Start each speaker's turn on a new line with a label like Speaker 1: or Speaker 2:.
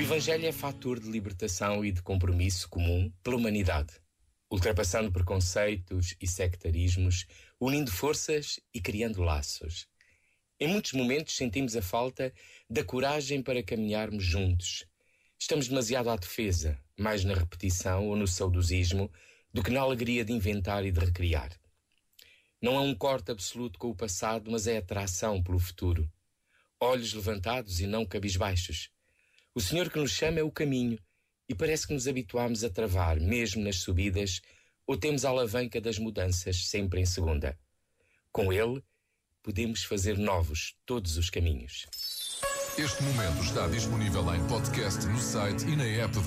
Speaker 1: Evangelho é fator de libertação e de compromisso comum pela humanidade, ultrapassando preconceitos e sectarismos, unindo forças e criando laços. Em muitos momentos sentimos a falta da coragem para caminharmos juntos. Estamos demasiado à defesa, mais na repetição ou no saudosismo, do que na alegria de inventar e de recriar. Não é um corte absoluto com o passado, mas é atração pelo futuro. Olhos levantados e não cabisbaixos o Senhor que nos chama é o caminho e parece que nos habituamos a travar, mesmo nas subidas, ou temos a alavanca das mudanças sempre em segunda. Com Ele, podemos fazer novos todos os caminhos.
Speaker 2: Este momento está disponível em podcast no site e na app